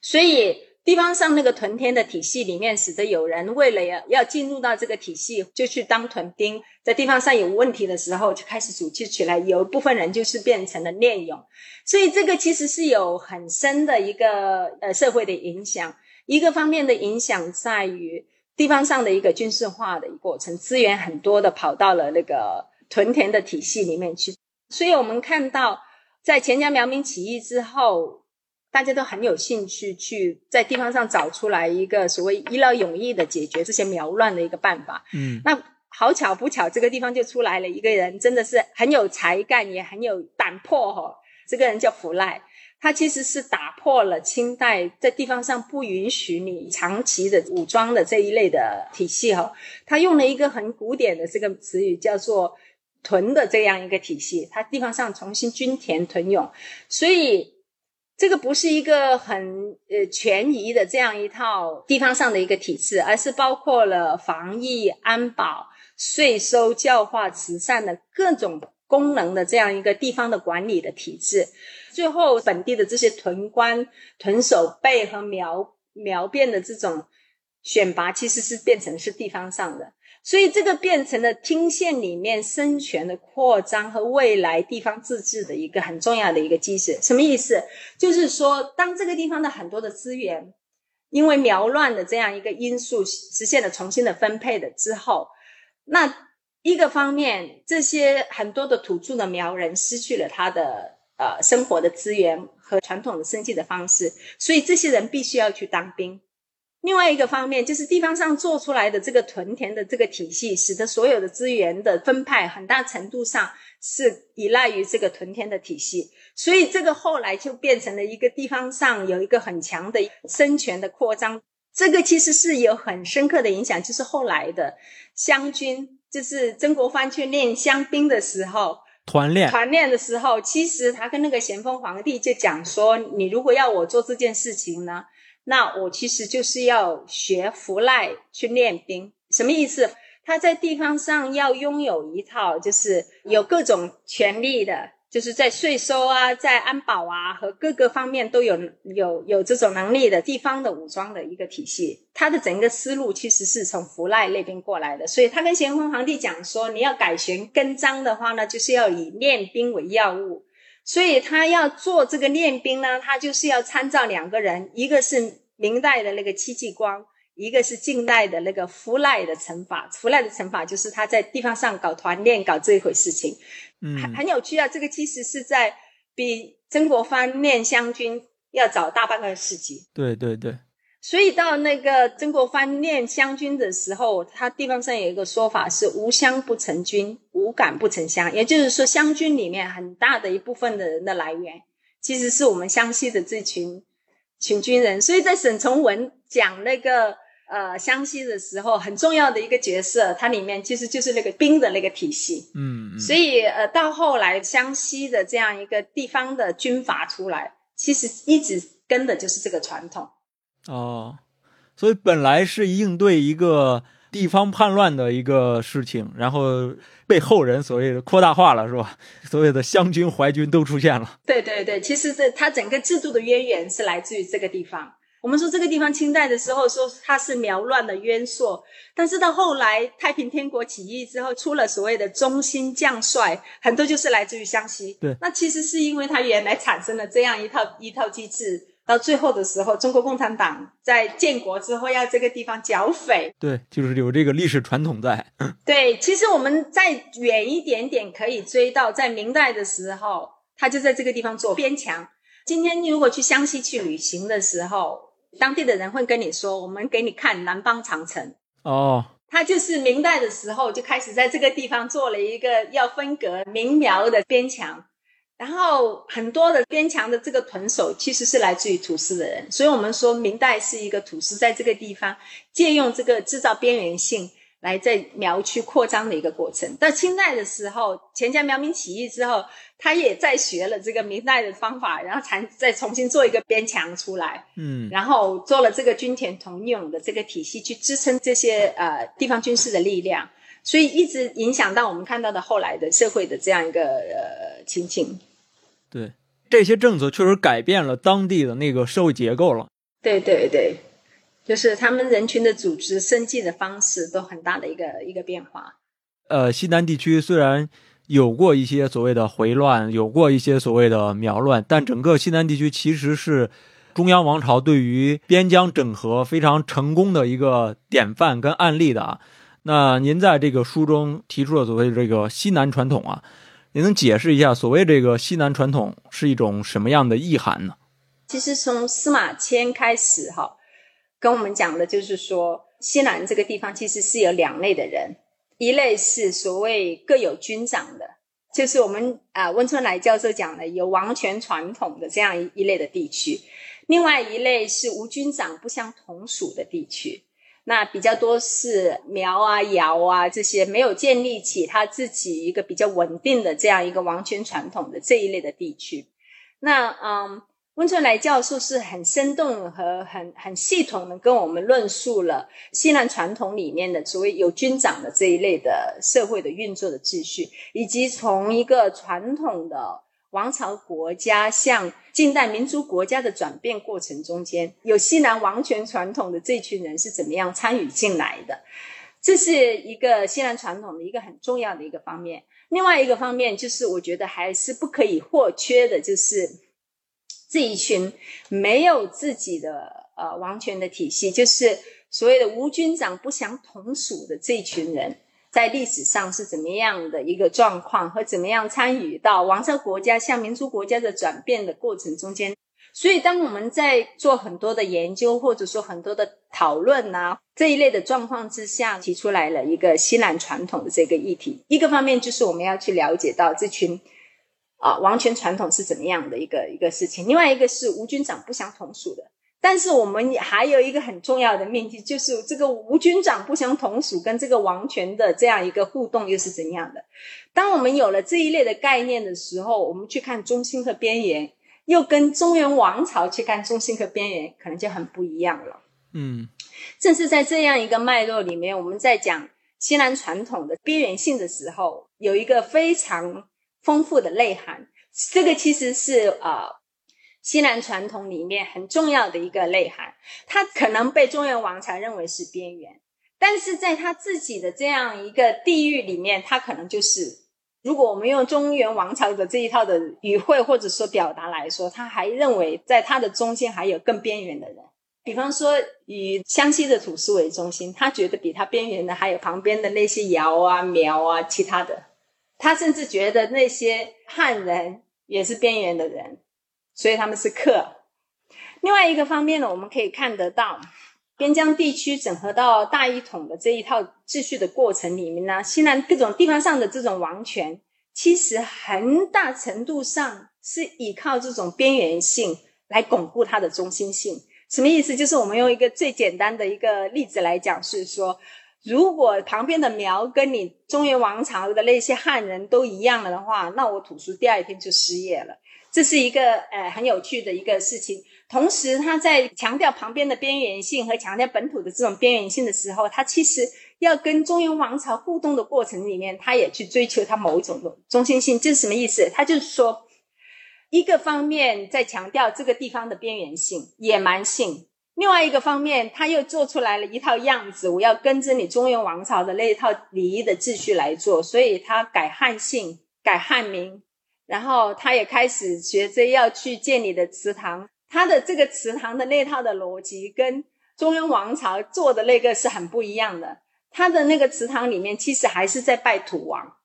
所以。地方上那个屯田的体系里面，使得有人为了要要进入到这个体系，就去当屯兵。在地方上有问题的时候，就开始组织起来。有一部分人就是变成了练勇，所以这个其实是有很深的一个呃社会的影响。一个方面的影响在于地方上的一个军事化的一过程，资源很多的跑到了那个屯田的体系里面去。所以我们看到，在钱江苗民起义之后。大家都很有兴趣去在地方上找出来一个所谓一劳永逸的解决这些苗乱的一个办法。嗯，那好巧不巧，这个地方就出来了一个人，真的是很有才干，也很有胆魄哈。这个人叫福赖，他其实是打破了清代在地方上不允许你长期的武装的这一类的体系哈。他用了一个很古典的这个词语，叫做“屯”的这样一个体系。他地方上重新均田屯勇，所以这个不是一个很呃权宜的这样一套地方上的一个体制，而是包括了防疫、安保、税收、教化、慈善的各种功能的这样一个地方的管理的体制。最后，本地的这些屯官、屯守备和苗苗变的这种选拔，其实是变成是地方上的，所以这个变成了听县里面生权的扩张和未来地方自治的一个很重要的一个基石。什么意思？就是说，当这个地方的很多的资源因为苗乱的这样一个因素实现了重新的分配的之后，那一个方面，这些很多的土著的苗人失去了他的。呃，生活的资源和传统的生计的方式，所以这些人必须要去当兵。另外一个方面，就是地方上做出来的这个屯田的这个体系，使得所有的资源的分派很大程度上是依赖于这个屯田的体系。所以这个后来就变成了一个地方上有一个很强的生权的扩张。这个其实是有很深刻的影响，就是后来的湘军，就是曾国藩去练湘兵的时候。团练团练的时候，其实他跟那个咸丰皇帝就讲说：“你如果要我做这件事情呢，那我其实就是要学福赖去练兵。什么意思？他在地方上要拥有一套，就是有各种权力的。”就是在税收啊，在安保啊和各个方面都有有有这种能力的地方的武装的一个体系，他的整个思路其实是从福赖那边过来的，所以他跟咸丰皇帝讲说，你要改弦更张的话呢，就是要以练兵为要务，所以他要做这个练兵呢，他就是要参照两个人，一个是明代的那个戚继光。一个是近代的那个福赖的惩罚，福赖的惩罚就是他在地方上搞团练，搞这一回事情，嗯，很很有趣啊。这个其实是在比曾国藩练湘军要早大半个世纪。对对对。所以到那个曾国藩念湘军的时候，他地方上有一个说法是“无湘不成军，无感不成湘”，也就是说，湘军里面很大的一部分的人的来源，其实是我们湘西的这群群军人。所以在沈从文讲那个。呃，湘西的时候很重要的一个角色，它里面其实就是那个兵的那个体系。嗯，所以呃，到后来湘西的这样一个地方的军阀出来，其实一直跟的就是这个传统。哦，所以本来是应对一个地方叛乱的一个事情，然后被后人所谓的扩大化了，是吧？所谓的湘军、淮军都出现了。对对对，其实这它整个制度的渊源是来自于这个地方。我们说这个地方清代的时候说它是苗乱的渊硕，但是到后来太平天国起义之后，出了所谓的中兴将帅，很多就是来自于湘西。对，那其实是因为它原来产生了这样一套一套机制，到最后的时候，中国共产党在建国之后要这个地方剿匪。对，就是有这个历史传统在。对，其实我们再远一点点可以追到在明代的时候，他就在这个地方做边墙。今天如果去湘西去旅行的时候，当地的人会跟你说：“我们给你看南方长城。”哦，他就是明代的时候就开始在这个地方做了一个要分隔明苗的边墙，然后很多的边墙的这个屯守其实是来自于土司的人，所以我们说明代是一个土司在这个地方借用这个制造边缘性。来在苗区扩张的一个过程。到清代的时候，钱家苗民起义之后，他也在学了这个明代的方法，然后才再重新做一个边墙出来。嗯，然后做了这个军田同用的这个体系，去支撑这些呃地方军事的力量，所以一直影响到我们看到的后来的社会的这样一个呃情景。对，这些政策确实改变了当地的那个社会结构了。对对对。就是他们人群的组织、生计的方式都很大的一个一个变化。呃，西南地区虽然有过一些所谓的回乱，有过一些所谓的苗乱，但整个西南地区其实是中央王朝对于边疆整合非常成功的一个典范跟案例的啊。那您在这个书中提出了所谓这个西南传统啊，您能解释一下所谓这个西南传统是一种什么样的意涵呢？其实从司马迁开始哈。跟我们讲的就是说，西南这个地方其实是有两类的人，一类是所谓各有军长的就是我们啊温春来教授讲的有王权传统的这样一一类的地区，另外一类是无军长不相同属的地区。那比较多是苗啊、瑶啊这些没有建立起他自己一个比较稳定的这样一个王权传统的这一类的地区。那嗯，温春来教授是很生动和很很系统的跟我们论述了西南传统里面的所谓有军长的这一类的社会的运作的秩序，以及从一个传统的。王朝国家向近代民族国家的转变过程中间，有西南王权传统的这群人是怎么样参与进来的？这是一个西南传统的一个很重要的一个方面。另外一个方面就是，我觉得还是不可以或缺的，就是这一群没有自己的呃王权的体系，就是所谓的无军长不相同属的这群人。在历史上是怎么样的一个状况，和怎么样参与到王朝国家向民族国家的转变的过程中间？所以，当我们在做很多的研究，或者说很多的讨论呐这一类的状况之下，提出来了一个西南传统的这个议题。一个方面就是我们要去了解到这群啊王权传统是怎么样的一个一个事情，另外一个是吴军长不相同属的。但是我们还有一个很重要的命题，就是这个吴军长不相同属跟这个王权的这样一个互动又是怎样的？当我们有了这一类的概念的时候，我们去看中心和边缘，又跟中原王朝去看中心和边缘，可能就很不一样了。嗯，正是在这样一个脉络里面，我们在讲西南传统的边缘性的时候，有一个非常丰富的内涵。这个其实是啊。西南传统里面很重要的一个内涵，他可能被中原王朝认为是边缘，但是在他自己的这样一个地域里面，他可能就是，如果我们用中原王朝的这一套的语汇或者说表达来说，他还认为在他的中间还有更边缘的人，比方说以湘西的土司为中心，他觉得比他边缘的还有旁边的那些瑶啊、苗啊，其他的，他甚至觉得那些汉人也是边缘的人。所以他们是客。另外一个方面呢，我们可以看得到，边疆地区整合到大一统的这一套秩序的过程里面呢，西南各种地方上的这种王权，其实很大程度上是依靠这种边缘性来巩固它的中心性。什么意思？就是我们用一个最简单的一个例子来讲，是说，如果旁边的苗跟你中原王朝的那些汉人都一样了的话，那我土叔第二天就失业了。这是一个呃很有趣的一个事情，同时他在强调旁边的边缘性和强调本土的这种边缘性的时候，他其实要跟中原王朝互动的过程里面，他也去追求他某一种的中心性。这是什么意思？他就是说，一个方面在强调这个地方的边缘性、野蛮性，另外一个方面他又做出来了一套样子，我要跟着你中原王朝的那一套礼仪的秩序来做，所以他改汉姓、改汉名。然后他也开始学着要去建你的祠堂，他的这个祠堂的那套的逻辑跟中原王朝做的那个是很不一样的。他的那个祠堂里面其实还是在拜土王，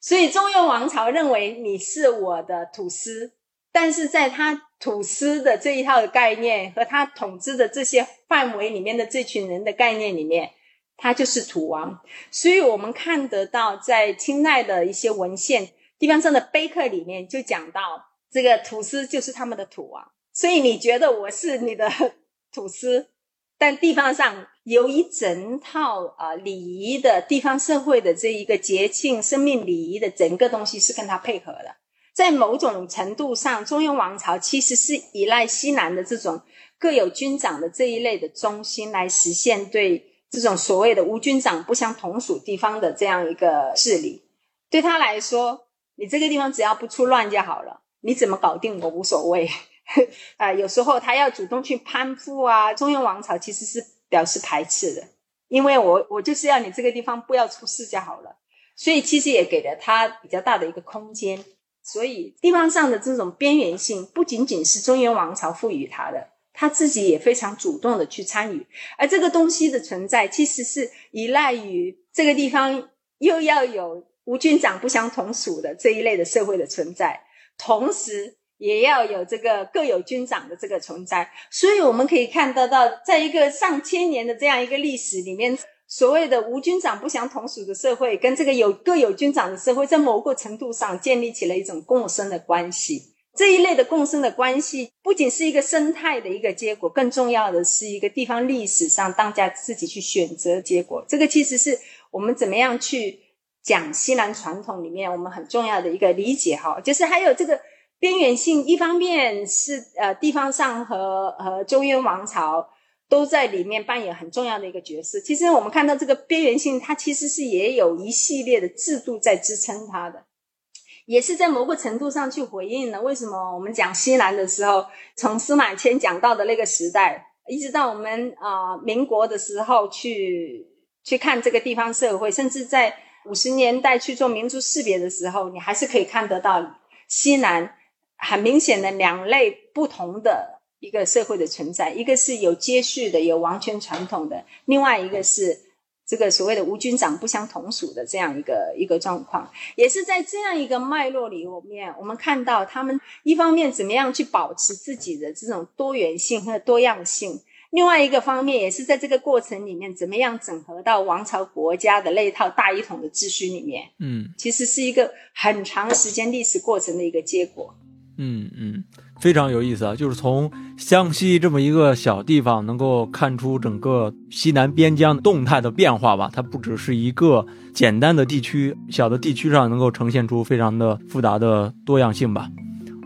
所以中原王朝认为你是我的土司，但是在他土司的这一套的概念和他统治的这些范围里面的这群人的概念里面，他就是土王。所以我们看得到在清代的一些文献。地方上的碑刻里面就讲到，这个土司就是他们的土王，所以你觉得我是你的 土司，但地方上有一整套啊礼仪的地方社会的这一个节庆、生命礼仪的整个东西是跟他配合的。在某种程度上，中原王朝其实是依赖西南的这种各有军长的这一类的中心来实现对这种所谓的无军长不相同属地方的这样一个治理。对他来说。你这个地方只要不出乱就好了，你怎么搞定我无所谓。啊，有时候他要主动去攀附啊，中原王朝其实是表示排斥的，因为我我就是要你这个地方不要出事就好了，所以其实也给了他比较大的一个空间。所以地方上的这种边缘性不仅仅是中原王朝赋予他的，他自己也非常主动的去参与，而这个东西的存在其实是依赖于这个地方又要有。无军长不相同属的这一类的社会的存在，同时也要有这个各有军长的这个存在，所以我们可以看得到，在一个上千年的这样一个历史里面，所谓的无军长不相同属的社会，跟这个有各有军长的社会，在某个程度上建立起了一种共生的关系。这一类的共生的关系，不仅是一个生态的一个结果，更重要的是一个地方历史上当家自己去选择结果。这个其实是我们怎么样去讲西南传统里面我们很重要的一个理解哈，就是还有这个边缘性，一方面是呃地方上和和中原王朝。都在里面扮演很重要的一个角色。其实我们看到这个边缘性，它其实是也有一系列的制度在支撑它的，也是在某个程度上去回应了为什么我们讲西南的时候，从司马迁讲到的那个时代，一直到我们啊民国的时候去去看这个地方社会，甚至在五十年代去做民族识别的时候，你还是可以看得到西南很明显的两类不同的。一个社会的存在，一个是有接续的、有王权传统的，另外一个是这个所谓的无军长不相同属的这样一个一个状况，也是在这样一个脉络里面，我们看到他们一方面怎么样去保持自己的这种多元性和多样性，另外一个方面也是在这个过程里面怎么样整合到王朝国家的那一套大一统的秩序里面。嗯，其实是一个很长时间历史过程的一个结果。嗯嗯。非常有意思啊，就是从湘西这么一个小地方，能够看出整个西南边疆动态的变化吧。它不只是一个简单的地区，小的地区上能够呈现出非常的复杂的多样性吧。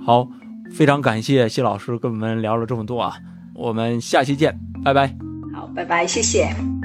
好，非常感谢谢老师跟我们聊了这么多啊，我们下期见，拜拜。好，拜拜，谢谢。